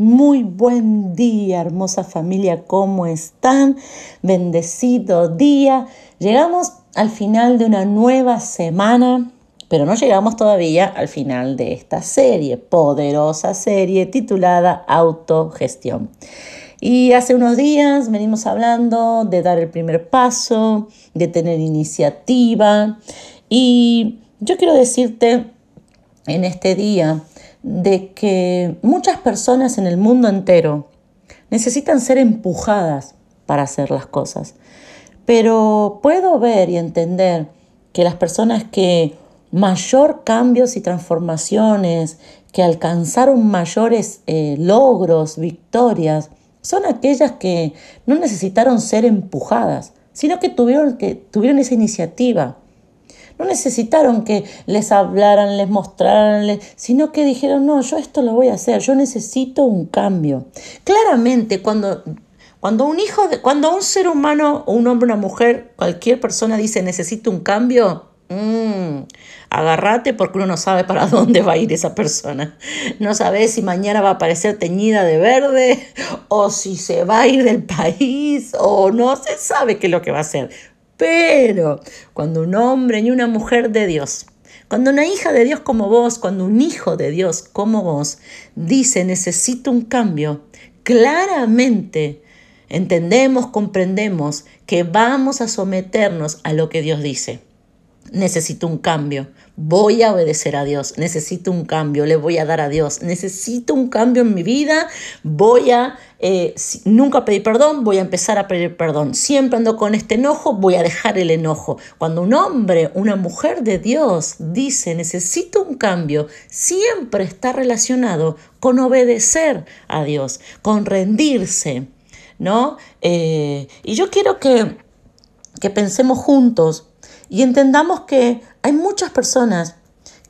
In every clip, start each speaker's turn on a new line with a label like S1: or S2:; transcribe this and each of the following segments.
S1: Muy buen día, hermosa familia, ¿cómo están? Bendecido día. Llegamos al final de una nueva semana, pero no llegamos todavía al final de esta serie, poderosa serie titulada Autogestión. Y hace unos días venimos hablando de dar el primer paso, de tener iniciativa. Y yo quiero decirte en este día, de que muchas personas en el mundo entero necesitan ser empujadas para hacer las cosas. Pero puedo ver y entender que las personas que mayor cambios y transformaciones, que alcanzaron mayores eh, logros, victorias, son aquellas que no necesitaron ser empujadas, sino que tuvieron, que tuvieron esa iniciativa, no necesitaron que les hablaran, les mostraran, sino que dijeron, no, yo esto lo voy a hacer, yo necesito un cambio. Claramente, cuando, cuando un hijo, cuando un ser humano, un hombre, una mujer, cualquier persona dice necesito un cambio, mmm, agárrate porque uno no sabe para dónde va a ir esa persona. No sabe si mañana va a aparecer teñida de verde o si se va a ir del país o no se sabe qué es lo que va a hacer. Pero cuando un hombre y una mujer de Dios, cuando una hija de Dios como vos, cuando un hijo de Dios como vos dice necesito un cambio, claramente entendemos, comprendemos que vamos a someternos a lo que Dios dice. Necesito un cambio, voy a obedecer a Dios, necesito un cambio, le voy a dar a Dios, necesito un cambio en mi vida, voy a eh, nunca pedir perdón, voy a empezar a pedir perdón, siempre ando con este enojo, voy a dejar el enojo. Cuando un hombre, una mujer de Dios dice necesito un cambio, siempre está relacionado con obedecer a Dios, con rendirse, ¿no? Eh, y yo quiero que, que pensemos juntos y entendamos que hay muchas personas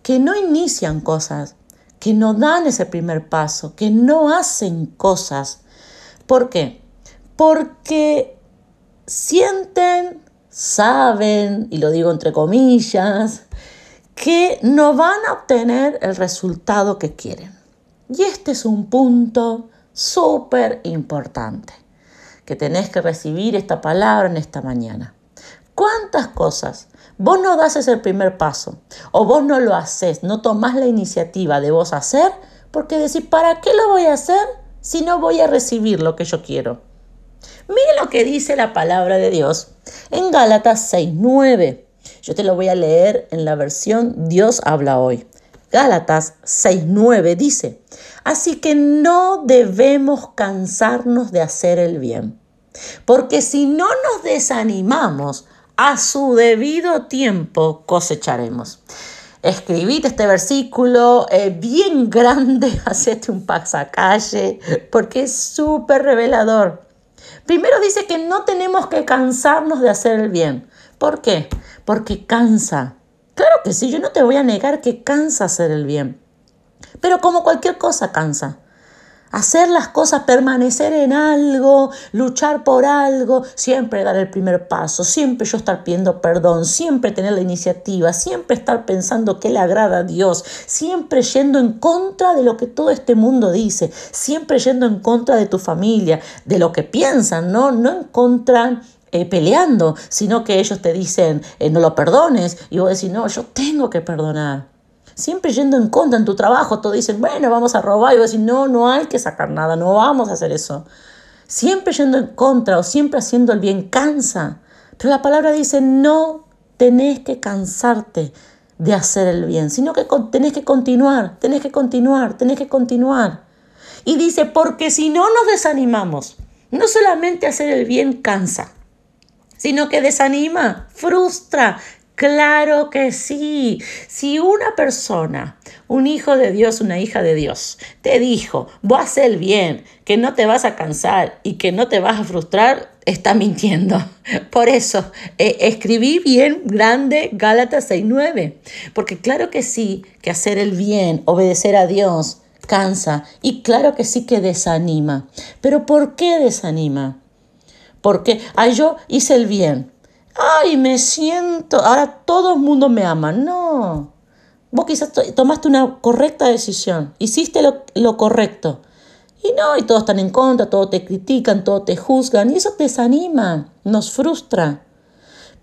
S1: que no inician cosas, que no dan ese primer paso, que no hacen cosas. ¿Por qué? Porque sienten, saben, y lo digo entre comillas, que no van a obtener el resultado que quieren. Y este es un punto súper importante, que tenés que recibir esta palabra en esta mañana. ¿Cuántas cosas? Vos no das ese primer paso o vos no lo haces, no tomás la iniciativa de vos hacer porque decís, ¿para qué lo voy a hacer si no voy a recibir lo que yo quiero? Mire lo que dice la palabra de Dios en Gálatas 6.9. Yo te lo voy a leer en la versión Dios habla hoy. Gálatas 6.9 dice, así que no debemos cansarnos de hacer el bien, porque si no nos desanimamos, a su debido tiempo cosecharemos. Escribite este versículo eh, bien grande, hacete un pasacalle, porque es súper revelador. Primero dice que no tenemos que cansarnos de hacer el bien. ¿Por qué? Porque cansa. Claro que sí, yo no te voy a negar que cansa hacer el bien. Pero como cualquier cosa cansa. Hacer las cosas, permanecer en algo, luchar por algo, siempre dar el primer paso, siempre yo estar pidiendo perdón, siempre tener la iniciativa, siempre estar pensando que le agrada a Dios, siempre yendo en contra de lo que todo este mundo dice, siempre yendo en contra de tu familia, de lo que piensan, no, no en contra eh, peleando, sino que ellos te dicen eh, no lo perdones y vos decís no, yo tengo que perdonar siempre yendo en contra en tu trabajo, todos dicen, bueno, vamos a robar, y vos decís, no, no hay que sacar nada, no vamos a hacer eso. Siempre yendo en contra o siempre haciendo el bien cansa. Pero la palabra dice, no tenés que cansarte de hacer el bien, sino que tenés que continuar, tenés que continuar, tenés que continuar. Y dice, porque si no nos desanimamos, no solamente hacer el bien cansa, sino que desanima, frustra, Claro que sí. Si una persona, un hijo de Dios, una hija de Dios, te dijo, voy a hacer el bien, que no te vas a cansar y que no te vas a frustrar, está mintiendo. Por eso, eh, escribí bien grande Gálatas 6.9. Porque claro que sí, que hacer el bien, obedecer a Dios, cansa. Y claro que sí que desanima. Pero ¿por qué desanima? Porque, ay, yo hice el bien ay, me siento, ahora todo el mundo me ama. No, vos quizás tomaste una correcta decisión, hiciste lo, correcto Y no, y todos están en contra, todos te critican, todos te juzgan, y eso desanima, nos frustra.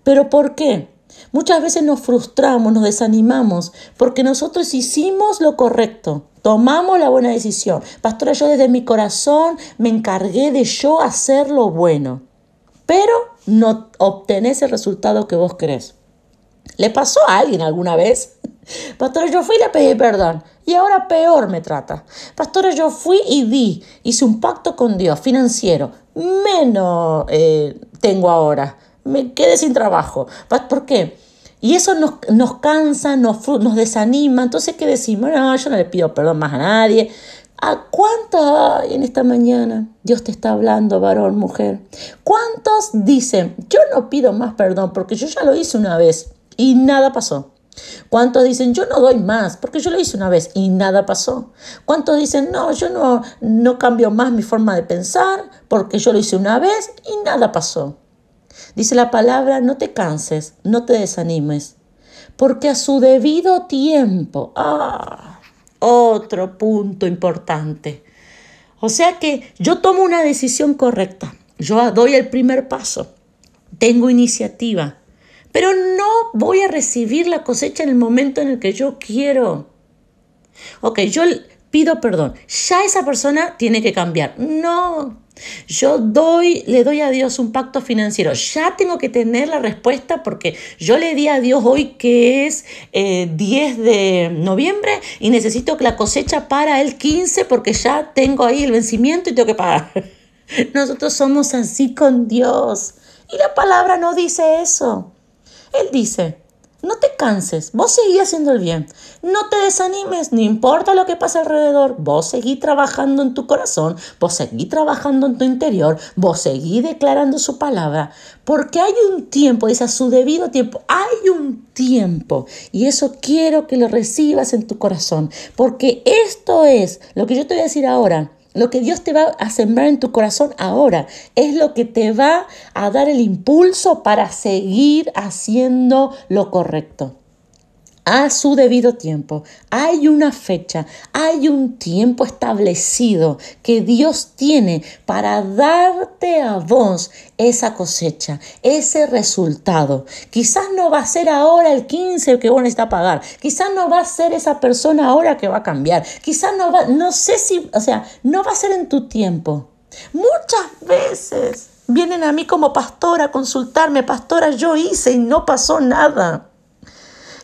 S1: ¿Pero por qué? Muchas veces nos frustramos, nos desanimamos, porque nosotros hicimos lo correcto, tomamos la buena decisión. Pastora, yo desde mi corazón me encargué de yo hacer lo bueno, pero no obtenés el resultado que vos querés. ¿Le pasó a alguien alguna vez? Pastora, yo fui y le pedí perdón y ahora peor me trata. Pastora, yo fui y di, hice un pacto con Dios financiero, menos eh, tengo ahora, me quedé sin trabajo. ¿Por qué? Y eso nos, nos cansa, nos, nos desanima. Entonces, ¿qué decimos? No, yo no le pido perdón más a nadie. ¿A cuántos en esta mañana Dios te está hablando, varón, mujer? ¿Cuántos dicen, yo no pido más perdón porque yo ya lo hice una vez y nada pasó? ¿Cuántos dicen, yo no doy más porque yo lo hice una vez y nada pasó? ¿Cuántos dicen, no, yo no, no cambio más mi forma de pensar porque yo lo hice una vez y nada pasó? Dice la palabra, no te canses, no te desanimes, porque a su debido tiempo, ah, otro punto importante. O sea que yo tomo una decisión correcta, yo doy el primer paso, tengo iniciativa, pero no voy a recibir la cosecha en el momento en el que yo quiero. Ok, yo pido perdón, ya esa persona tiene que cambiar. No, yo doy, le doy a Dios un pacto financiero. Ya tengo que tener la respuesta porque yo le di a Dios hoy que es 10 eh, de noviembre y necesito que la cosecha para el 15 porque ya tengo ahí el vencimiento y tengo que pagar. Nosotros somos así con Dios. Y la palabra no dice eso. Él dice, no te canses, vos seguí haciendo el bien. No te desanimes, no importa lo que pase alrededor. Vos seguí trabajando en tu corazón, vos seguí trabajando en tu interior, vos seguí declarando su palabra. Porque hay un tiempo, es a su debido tiempo, hay un tiempo. Y eso quiero que lo recibas en tu corazón. Porque esto es lo que yo te voy a decir ahora lo que Dios te va a sembrar en tu corazón ahora es lo que te va a dar el impulso para seguir haciendo lo correcto a su debido tiempo. Hay una fecha, hay un tiempo establecido que Dios tiene para darte a vos esa cosecha, ese resultado. Quizás no va a ser ahora el 15 que vos necesitas pagar, quizás no va a ser esa persona ahora que va a cambiar, quizás no va, no sé si, o sea, no va a ser en tu tiempo. Muchas veces vienen a mí como pastora a consultarme, pastora, yo hice y no pasó nada.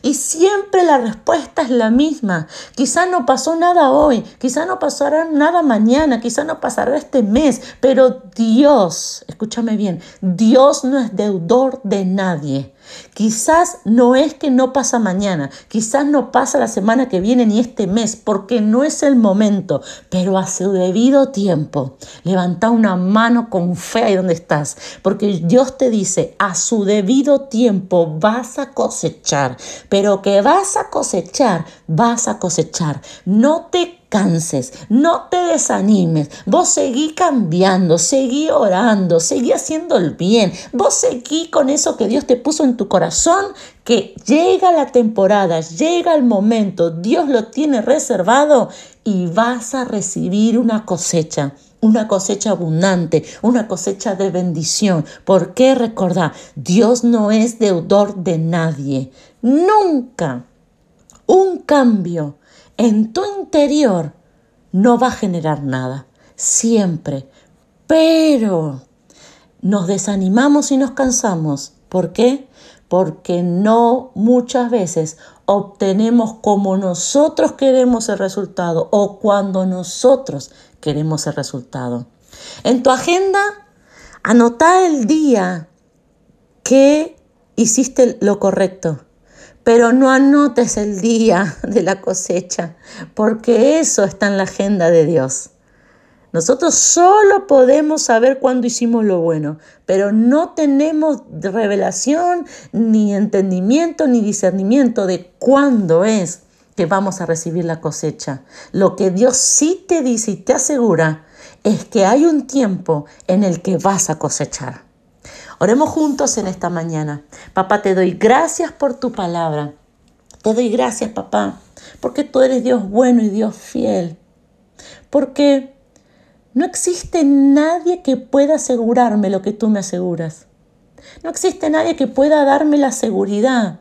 S1: Y siempre la respuesta es la misma. Quizá no pasó nada hoy, quizá no pasará nada mañana, quizá no pasará este mes, pero Dios, escúchame bien, Dios no es deudor de nadie. Quizás no es que no pasa mañana, quizás no pasa la semana que viene ni este mes, porque no es el momento, pero a su debido tiempo, levanta una mano con fe ahí donde estás, porque Dios te dice, a su debido tiempo vas a cosechar, pero que vas a cosechar, vas a cosechar. No te canses, no te desanimes, vos seguí cambiando, seguí orando, seguí haciendo el bien, vos seguí con eso que Dios te puso en tu corazón, que llega la temporada, llega el momento, Dios lo tiene reservado y vas a recibir una cosecha una cosecha abundante, una cosecha de bendición. ¿Por qué recordar? Dios no es deudor de nadie. Nunca un cambio en tu interior no va a generar nada, siempre. Pero nos desanimamos y nos cansamos. ¿Por qué? Porque no muchas veces obtenemos como nosotros queremos el resultado o cuando nosotros queremos el resultado. En tu agenda, anota el día que hiciste lo correcto pero no anotes el día de la cosecha, porque eso está en la agenda de Dios. Nosotros solo podemos saber cuándo hicimos lo bueno, pero no tenemos revelación, ni entendimiento, ni discernimiento de cuándo es que vamos a recibir la cosecha. Lo que Dios sí te dice y te asegura es que hay un tiempo en el que vas a cosechar. Oremos juntos en esta mañana. Papá, te doy gracias por tu palabra. Te doy gracias, papá, porque tú eres Dios bueno y Dios fiel. Porque No existe nadie que pueda asegurarme lo que tú me aseguras. No existe nadie que pueda darme la seguridad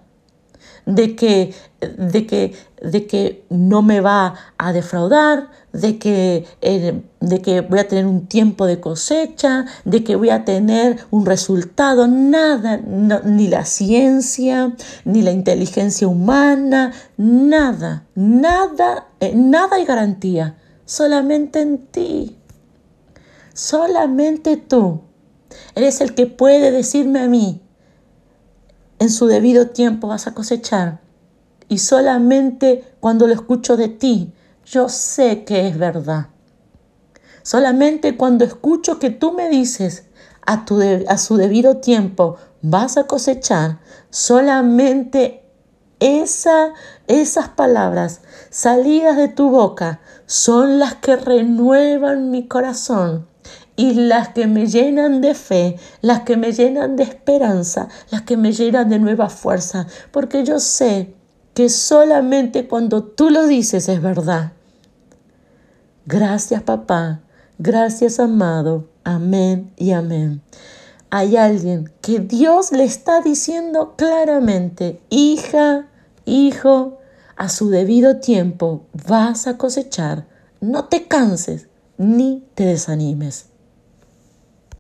S1: de que, de que, de que no me va a defraudar, de que, eh, de que voy a tener un tiempo de cosecha, de que voy a tener un resultado. Nada, ni la ciencia, ni la inteligencia humana, nada, nada, eh, nada hay garantía. Solamente en ti. Solamente tú. Eres el que puede decirme a mí, en su debido tiempo vas a cosechar. Y solamente cuando lo escucho de ti, yo sé que es verdad. Solamente cuando escucho que tú me dices a, tu a su debido tiempo vas a cosechar, solamente esa, esas palabras salidas de tu boca son las que renuevan mi corazón y las que me llenan de fe, las que me llenan de esperanza, las que me llenan de nueva fuerza, porque yo sé que solamente cuando tú lo dices es verdad. Gracias papá, gracias amado, amén y amén. Hay alguien que Dios le está diciendo claramente, hija, hijo, a su debido tiempo vas a cosechar, no te canses ni te desanimes.